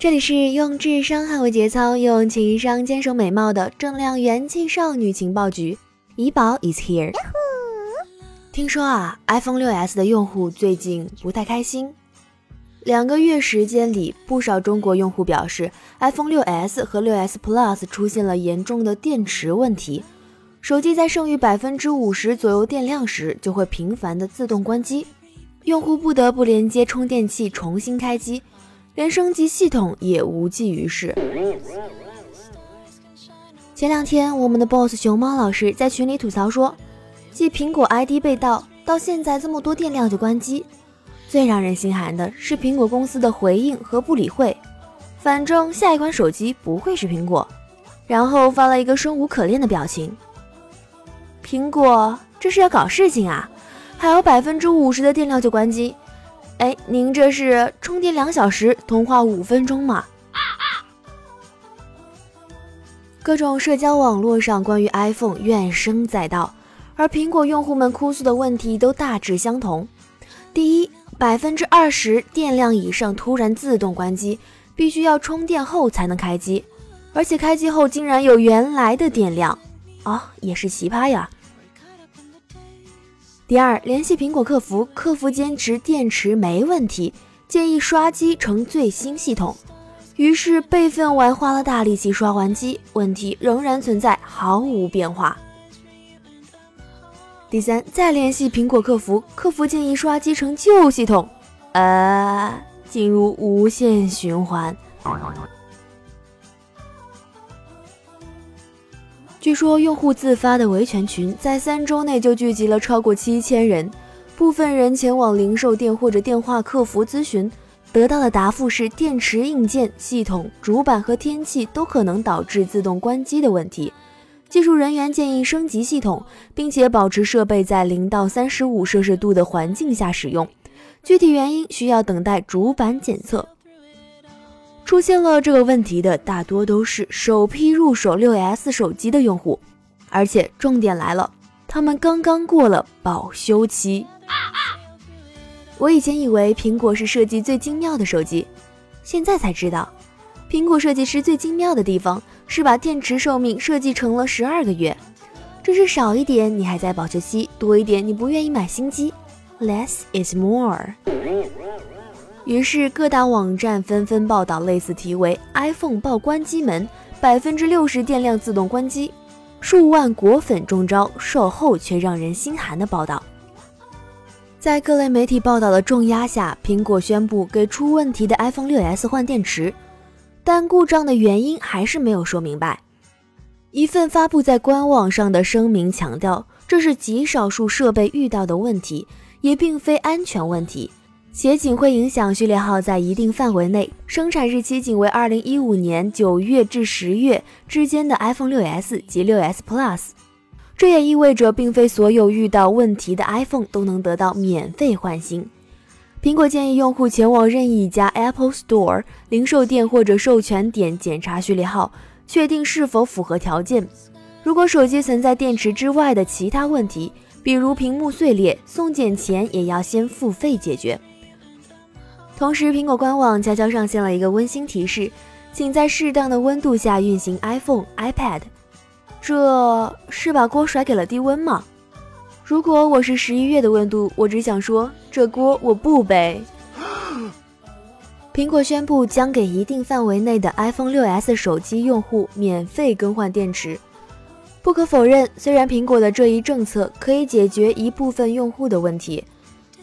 这里是用智商捍卫节操，用情商坚守美貌的正量元气少女情报局，怡宝 is here。听说啊，iPhone 6s 的用户最近不太开心。两个月时间里，不少中国用户表示，iPhone 6s 和 6s Plus 出现了严重的电池问题，手机在剩余百分之五十左右电量时，就会频繁的自动关机，用户不得不连接充电器重新开机。连升级系统也无济于事。前两天，我们的 boss 熊猫老师在群里吐槽说，继苹果 ID 被盗到现在这么多电量就关机，最让人心寒的是苹果公司的回应和不理会。反正下一款手机不会是苹果，然后发了一个生无可恋的表情。苹果这是要搞事情啊？还有百分之五十的电量就关机？哎，您这是充电两小时，通话五分钟吗？各种社交网络上关于 iPhone 怨声载道，而苹果用户们哭诉的问题都大致相同。第一，百分之二十电量以上突然自动关机，必须要充电后才能开机，而且开机后竟然有原来的电量，啊，也是奇葩呀。第二，联系苹果客服，客服坚持电池没问题，建议刷机成最新系统。于是备份完，花了大力气刷完机，问题仍然存在，毫无变化。第三，再联系苹果客服，客服建议刷机成旧系统，呃，进入无限循环。据说用户自发的维权群在三周内就聚集了超过七千人，部分人前往零售店或者电话客服咨询，得到的答复是电池、硬件、系统、主板和天气都可能导致自动关机的问题。技术人员建议升级系统，并且保持设备在零到三十五摄氏度的环境下使用。具体原因需要等待主板检测。出现了这个问题的大多都是首批入手 6S 手机的用户，而且重点来了，他们刚刚过了保修期。我以前以为苹果是设计最精妙的手机，现在才知道，苹果设计师最精妙的地方是把电池寿命设计成了十二个月，这是少一点你还在保修期，多一点你不愿意买新机，less is more。于是各大网站纷纷报道类似题为 “iPhone 爆关机门，百分之六十电量自动关机，数万果粉中招，售后却让人心寒”的报道。在各类媒体报道的重压下，苹果宣布给出问题的 iPhone 6s 换电池，但故障的原因还是没有说明白。一份发布在官网上的声明强调，这是极少数设备遇到的问题，也并非安全问题。且仅会影响序列号在一定范围内，生产日期仅为二零一五年九月至十月之间的 iPhone 6s 及 6s Plus。这也意味着，并非所有遇到问题的 iPhone 都能得到免费换新。苹果建议用户前往任意一家 Apple Store 零售店或者授权点检查序列号，确定是否符合条件。如果手机存在电池之外的其他问题，比如屏幕碎裂，送检前也要先付费解决。同时，苹果官网悄悄上线了一个温馨提示，请在适当的温度下运行 iPhone、iPad。这是把锅甩给了低温吗？如果我是十一月的温度，我只想说，这锅我不背。苹果宣布将给一定范围内的 iPhone 6s 手机用户免费更换电池。不可否认，虽然苹果的这一政策可以解决一部分用户的问题，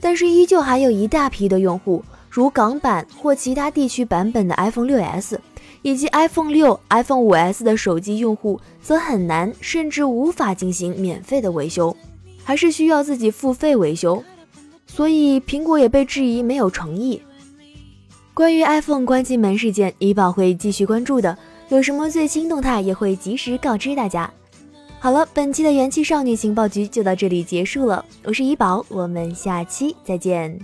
但是依旧还有一大批的用户。如港版或其他地区版本的 iPhone 6s 以及 iPhone 六、iPhone 5s 的手机用户，则很难甚至无法进行免费的维修，还是需要自己付费维修。所以苹果也被质疑没有诚意。关于 iPhone 关机门事件，怡宝会继续关注的。有什么最新动态也会及时告知大家。好了，本期的元气少女情报局就到这里结束了，我是怡宝，我们下期再见。